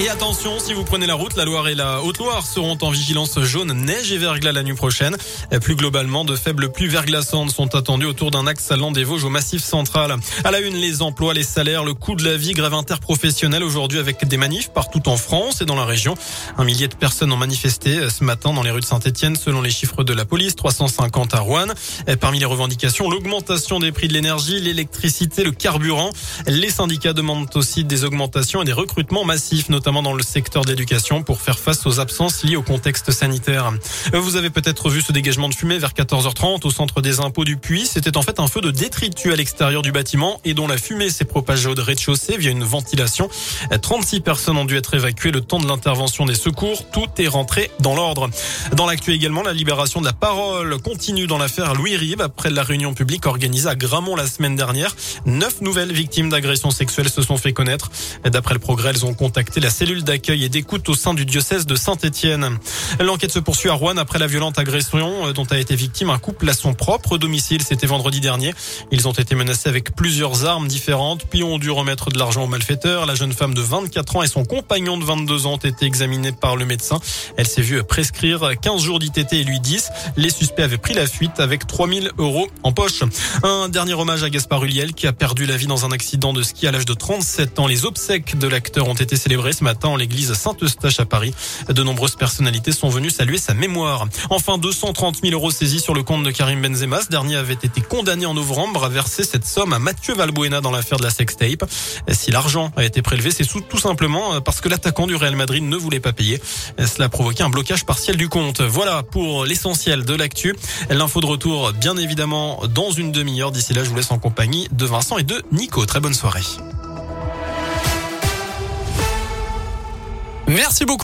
Et attention, si vous prenez la route, la Loire et la Haute-Loire seront en vigilance jaune, neige et verglas la nuit prochaine. Plus globalement, de faibles pluies verglaçantes sont attendues autour d'un axe allant des Vosges au Massif central. À la une, les emplois, les salaires, le coût de la vie, grève interprofessionnelle aujourd'hui avec des manifs partout en France et dans la région. Un millier de personnes ont manifesté ce matin dans les rues de Saint-Etienne selon les chiffres de la police, 350 à Rouen. Parmi les revendications, l'augmentation des prix de l'énergie, l'électricité, le carburant. Les syndicats demandent aussi des augmentations et des recrutements massifs, notamment dans le secteur d'éducation pour faire face aux absences liées au contexte sanitaire. Vous avez peut-être vu ce dégagement de fumée vers 14h30 au centre des impôts du Puy. C'était en fait un feu de détritus à l'extérieur du bâtiment et dont la fumée s'est propagée au rez-de-chaussée via une ventilation. 36 personnes ont dû être évacuées le temps de l'intervention des secours. Tout est rentré dans l'ordre. Dans l'actu également, la libération de la parole continue dans l'affaire Louis Rive après la réunion publique organisée à Gramont la semaine dernière. Neuf nouvelles victimes d'agressions sexuelles se sont fait connaître. D'après le progrès, elles ont contacté la cellule d'accueil et d'écoute au sein du diocèse de Saint-Étienne. L'enquête se poursuit à Rouen après la violente agression euh, dont a été victime un couple à son propre domicile. C'était vendredi dernier. Ils ont été menacés avec plusieurs armes différentes, puis ont dû remettre de l'argent aux malfaiteurs. La jeune femme de 24 ans et son compagnon de 22 ans ont été examinés par le médecin. Elle s'est vue prescrire 15 jours d'ITT et lui 10. Les suspects avaient pris la fuite avec 3000 euros en poche. Un dernier hommage à Gaspard Huliel qui a perdu la vie dans un accident de ski à l'âge de 37 ans. Les obsèques de l'acteur ont été célébrées ce matin en l'église Saint-Eustache à Paris. De nombreuses personnalités sont venues saluer sa mémoire. Enfin, 230 000 euros saisis sur le compte de Karim Benzema. Ce dernier avait été condamné en novembre à verser cette somme à Mathieu Valbuena dans l'affaire de la sextape. Si l'argent a été prélevé, c'est tout simplement parce que l'attaquant du Real Madrid ne voulait pas payer. Cela a provoqué un blocage partiel du compte. Voilà pour l'essentiel de l'actu. L'info de retour, bien évidemment, dans une demi-heure. D'ici là, je vous laisse en compagnie de Vincent et de Nico. Très bonne soirée. Merci beaucoup.